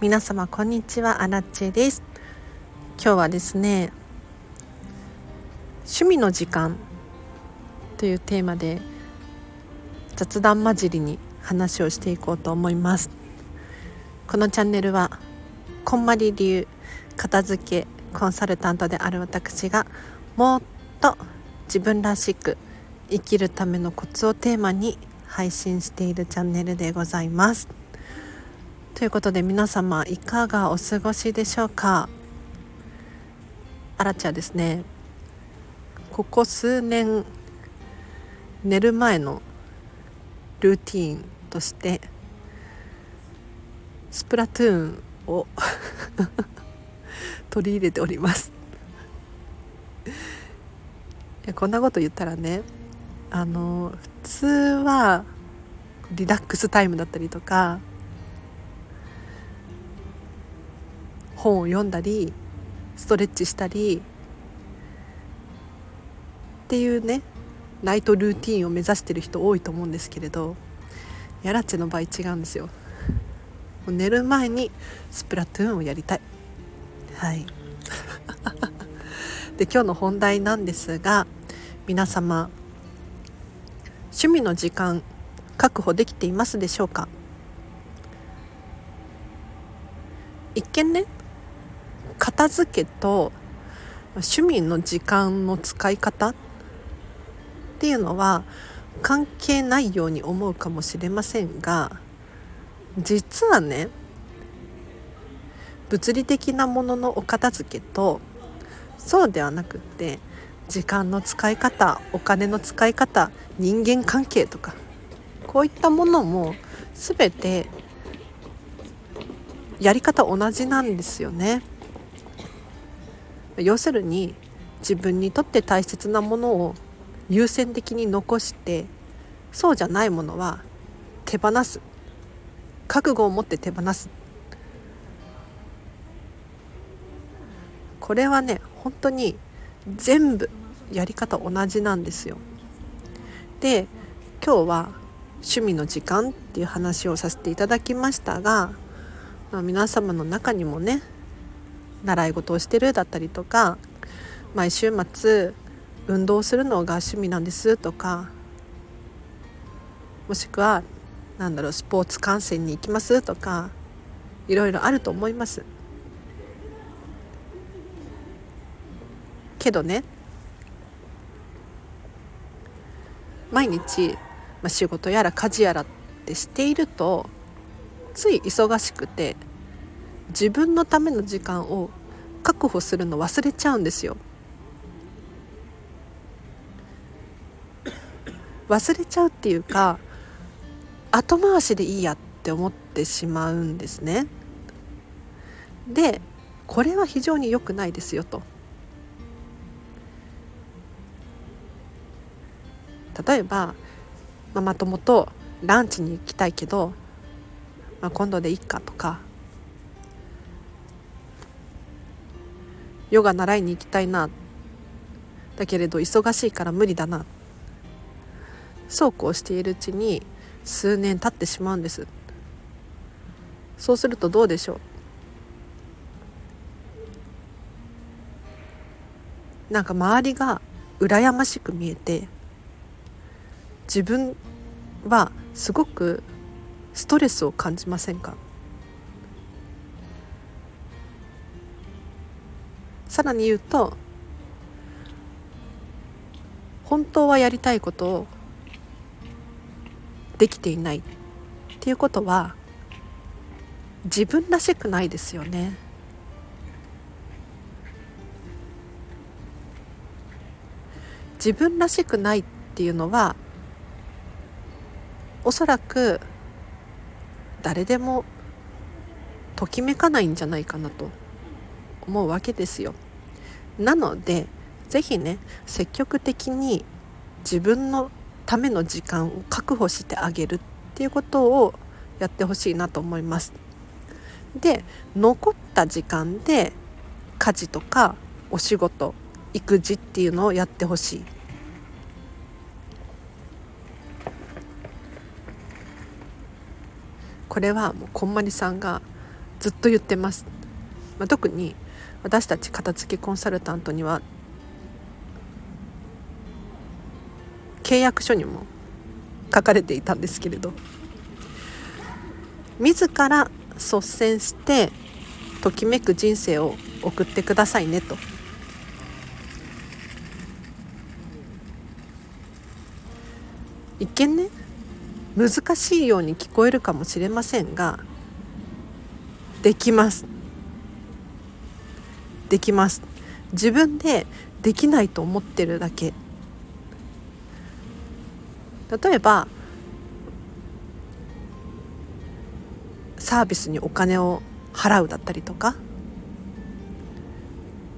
皆様こんにちは。アラッチェです。今日はですね趣味の時間というテーマで雑談交じりに話をしていこうと思います。このチャンネルはこんまり流片付けコンサルタントである私がもっと自分らしく生きるためのコツをテーマに配信しているチャンネルでございます。ということで皆様いかがお過ごしでしょうか？あらちゃんですね。ここ数年寝る前のルーティンとしてスプラトゥーンを 取り入れております。こんなこと言ったらねあの普通はリラックスタイムだったりとか本を読んだりストレッチしたりっていうねナイトルーティンを目指してる人多いと思うんですけれどヤラチェの場合違うんですよ。寝る前にスプラトゥーンをやりたい。はい。で今日の本題なんですが皆様趣味の時間確保できていますでしょうか？一見ね片付けと趣味の時間の使い方っていうのは関係ないように思うかもしれませんが実はね物理的なもののお片付けとそうではなくって時間の使い方お金の使い方人間関係とかこういったものも全てやり方同じなんですよね。要するに自分にとって大切なものを優先的に残してそうじゃないものは手放す覚悟を持って手放すこれはね本当に全部やり方同じなんですよ。で今日は趣味の時間っていう話をさせていただきましたが、まあ、皆様の中にもね習い事をしてるだったりとか毎週末運動するのが趣味なんですとかもしくは何だろうスポーツ観戦に行きますとかいろいろあると思います。けどね毎日、まあ、仕事やら家事やらってしているとつい忙しくて自分のための時間を確保するの忘れちゃうんですよ。忘れちゃうっていうか後回しでいいやって思ってしまうんですね。でこれは非常に良くないですよと。例えばママ友とランチに行きたいけど、まあ、今度でいいかとかヨガ習いに行きたいな。だけれど忙しいから無理だな。そうこうしているうちに数年経ってしまうんです。そうするとどうでしょう？なんか周りが羨ましく見えて自分はすごくストレスを感じませんか？さらに言うと本当はやりたいことをできていないっていうことは自分らしくないですよね。自分らしくないっていうのはおそらく誰でもときめかないんじゃないかなと思うわけですよ。なので是非ね積極的に自分のための時間を確保してあげるっていうことをやってほしいなと思います。で残った時間で家事とかお仕事育児っていうのをやってほしい。これはもうこんまりさんがずっと言ってます、まあ、特に私たち片付けコンサルタントには契約書にも書かれていたんですけれど自ら率先してときめく人生を送ってくださいねと。一見ね難しいように聞こえるかもしれませんができます。できます。自分でできないと思ってるだけ。例えばサービスにお金を払うだったりとか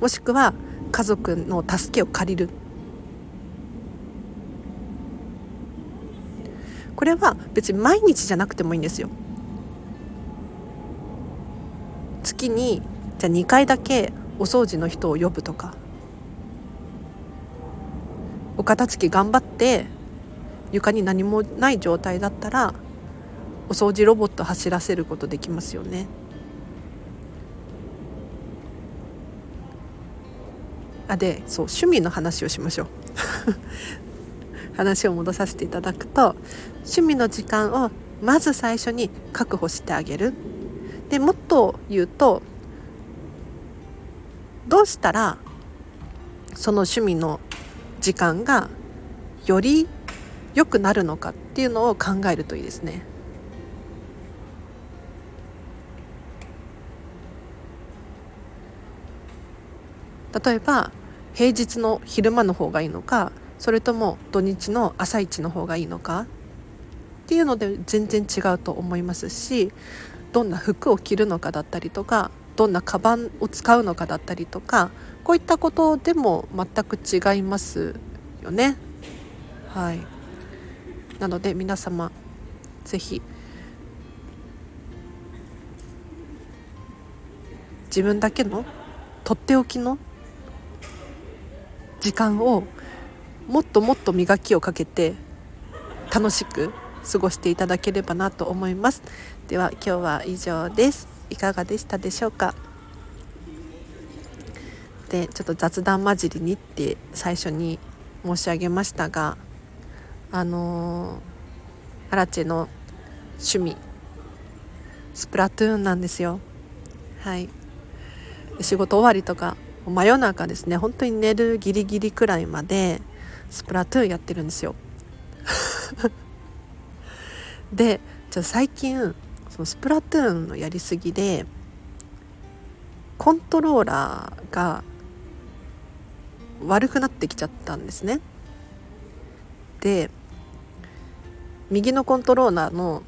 もしくは家族の助けを借りる。これは別に毎日じゃなくてもいいんですよ。月にじゃあ2回だけお掃除の人を呼ぶとか。お片付け頑張って床に何もない状態だったらお掃除ロボット走らせることできますよね。あでそう趣味の話をしましょう。話を戻させていただくと趣味の時間をまず最初に確保してあげる。でもっと言うとどうしたらその趣味の時間がより良くなるのかっていうのを考えるといいですね。例えば平日の昼間の方がいいのかそれとも土日の朝一の方がいいのかっていうので全然違うと思いますしどんな服を着るのかだったりとかどんなカバンを使うのかだったりとかこういったことでも全く違いますよね。はい、なので皆様是非自分だけのとっておきの時間をもっともっと磨きをかけて楽しく過ごしていただければなと思います。では今日は以上です。いかがでしたでしょうか？でちょっと雑談交じりにって最初に申し上げましたがあのー、アラチェの趣味スプラトゥーンなんですよ。はい。仕事終わりとか真夜中ですね。本当に寝るギリギリくらいまでスプラトゥーンやってるんですよ。でちょ最近そのスプラトゥーンのやりすぎでコントローラーが悪くなってきちゃったんですね。で右のコントローラーの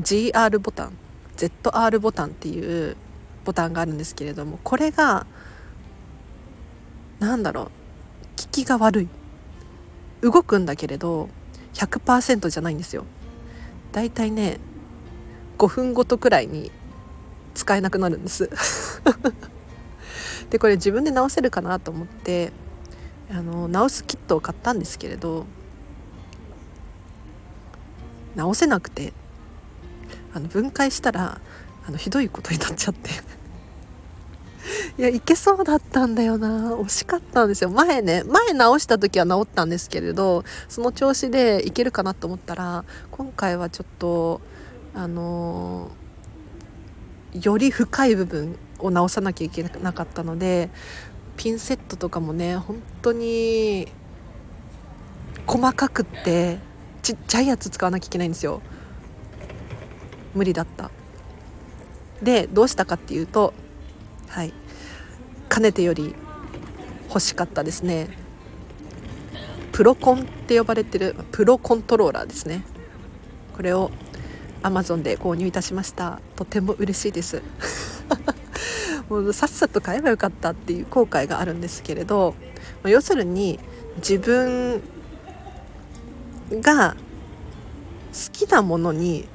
GR ボタン ZR ボタンっていうボタンがあるんですけれどもこれがなんだろう効きが悪い。動くんだけれど100%じゃないんですよ。だいたいね5分ごとくらいに使えなくなるんです。でこれ自分で直せるかなと思ってあの直すキットを買ったんですけれど直せなくてあの分解したらあのひどいことになっちゃって。いやいけそうだったんだよな。惜しかったんですよ。前ね前直した時は直ったんですけれどその調子でいけるかなと思ったら今回はちょっとあの、より深い部分を直さなきゃいけなかったのでピンセットとかもね本当に細かくってちっちゃいやつ使わなきゃいけないんですよ。無理だった。でどうしたかっていうとはい。かねてより欲しかったですね。プロコンって呼ばれてるプロコントローラーですね。これを Amazon で購入いたしました。とても嬉しいです。もうさっさと買えばよかったっていう後悔があるんですけれど要するに自分が好きなものに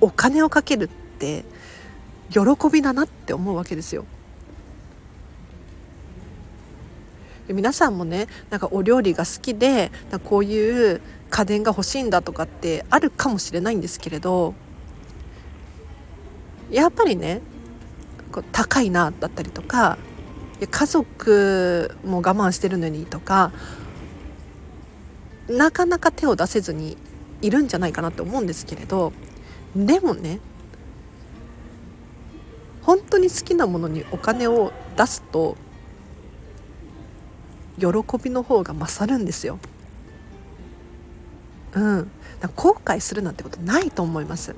お金をかけるって喜びだなって思うわけですよ。皆さんもねなんかお料理が好きでこういう家電が欲しいんだとかってあるかもしれないんですけれどやっぱりね高いなだったりとか家族も我慢してるのにとかなかなか手を出せずにいるんじゃないかなと思うんですけれどでもね本当に好きなものにお金を出すと喜びの方が勝るんですよ。うん、後悔するなんてことないと思います。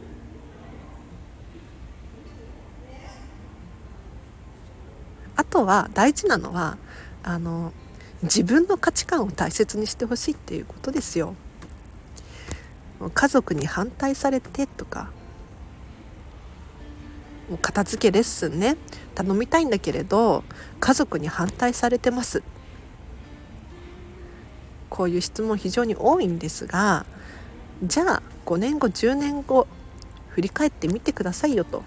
あとは大事なのはあの自分の価値観を大切にしてほしいっていうことですよ。家族に反対されてとか片付けレッスンね頼みたいんだけれど家族に反対されてますこういう質問非常に多いんですがじゃあ5年後10年後振り返ってみてくださいよと。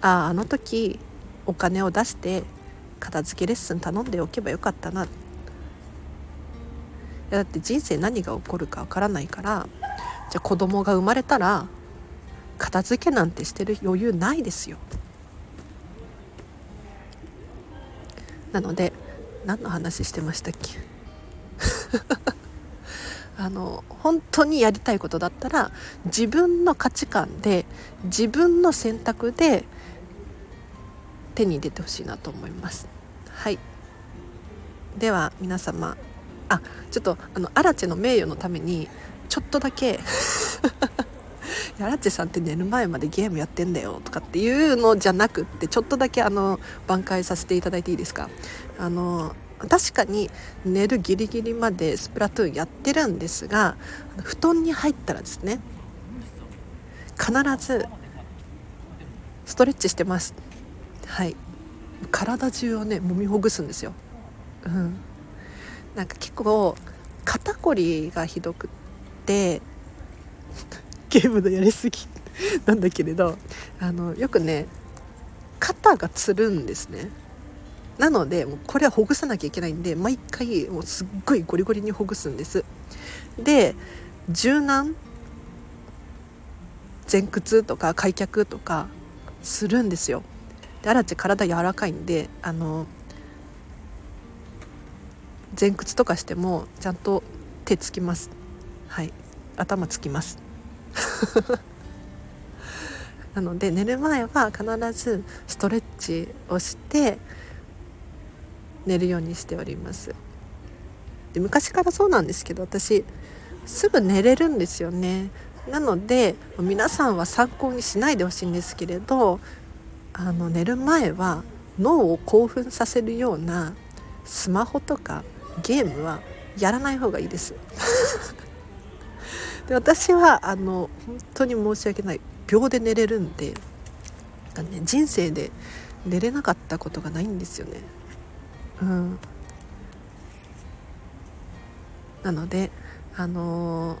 あああの時お金を出して片付けレッスン頼んでおけばよかったな。だって人生何が起こるかわからないからじゃあ子供が生まれたら片付けなんてしてる余裕ないですよ。なので何の話してましたっけ？あの本当にやりたいことだったら自分の価値観で自分の選択で手に入れてほしいなと思います。はい。では皆様。あちょっとあのアラチェの名誉のためにちょっとだけ アラチェさんって寝る前までゲームやってんだよとかっていうのじゃなくってちょっとだけあの挽回させていただいていいですか？あの確かに寝るギリギリまでスプラトゥーンやってるんですが布団に入ったらですね必ずストレッチしてます。はい。体中をね揉みほぐすんですよ。うん。なんか結構肩こりがひどくって ゲームのやりすぎなんだけれどあのよくね肩がつるんですね。なのでもうこれはほぐさなきゃいけないんで毎回もうすっごいゴリゴリにほぐすんです。で柔軟前屈とか開脚とかするんですよ。でアラチ体柔らかいんであの前屈とかしてもちゃんと手つきます。はい。頭つきます。なので寝る前は必ずストレッチをして寝るようにしております。で昔からそうなんですけど私すぐ寝れるんですよね。なので皆さんは参考にしないでほしいんですけれどあの寝る前は脳を興奮させるようなスマホとかゲームはやらない方がいいです。で私はあの本当に申し訳ない。秒で寝れるんで、ね、人生で寝れなかったことがないんですよね。うん、なのであのー、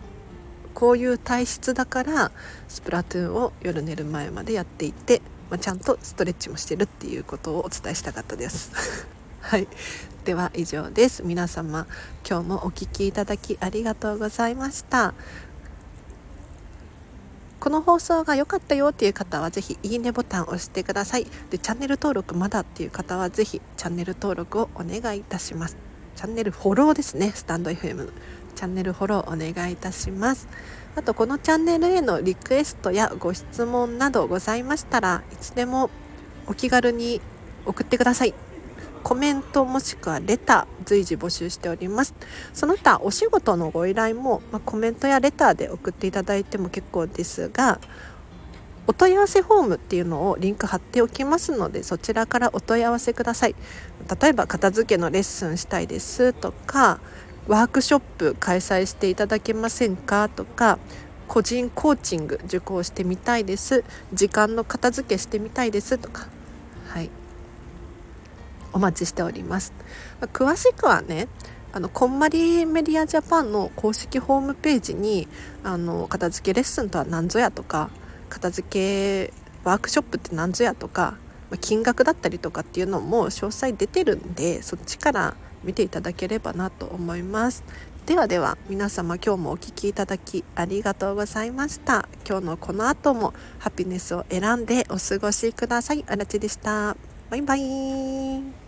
こういう体質だからスプラトゥーンを夜寝る前までやっていて、まあ、ちゃんとストレッチもしてるっていうことをお伝えしたかったです。はい。では以上です。皆様今日もお聴きいただきありがとうございました。この放送が良かったよっていう方はぜひいいねボタンを押してください。でチャンネル登録まだっていう方はぜひチャンネル登録をお願いいたします。チャンネルフォローですね。スタンド FM チャンネルフォローお願いいたします。あとこのチャンネルへのリクエストやご質問などございましたらいつでもお気軽に送ってください。コメントもしくはレター随時募集しております。その他お仕事のご依頼も、まあ、コメントやレターで送っていただいても結構ですがお問い合わせフォームっていうのをリンク貼っておきますのでそちらからお問い合わせください。例えば片付けのレッスンしたいですとかワークショップ開催していただけませんかとか個人コーチング受講してみたいです。時間の片付けしてみたいですとかお待ちしております。詳しくはねあのこんまりメディアジャパンの公式ホームページにあの片付けレッスンとは何ぞやとか片付けワークショップって何ぞやとか金額だったりとかっていうのも詳細出てるんでそっちから見ていただければなと思います。ではでは皆様今日もお聴きいただきありがとうございました今日のこの後もハピネスを選んでお過ごしくださいあらちでしたバイバイ。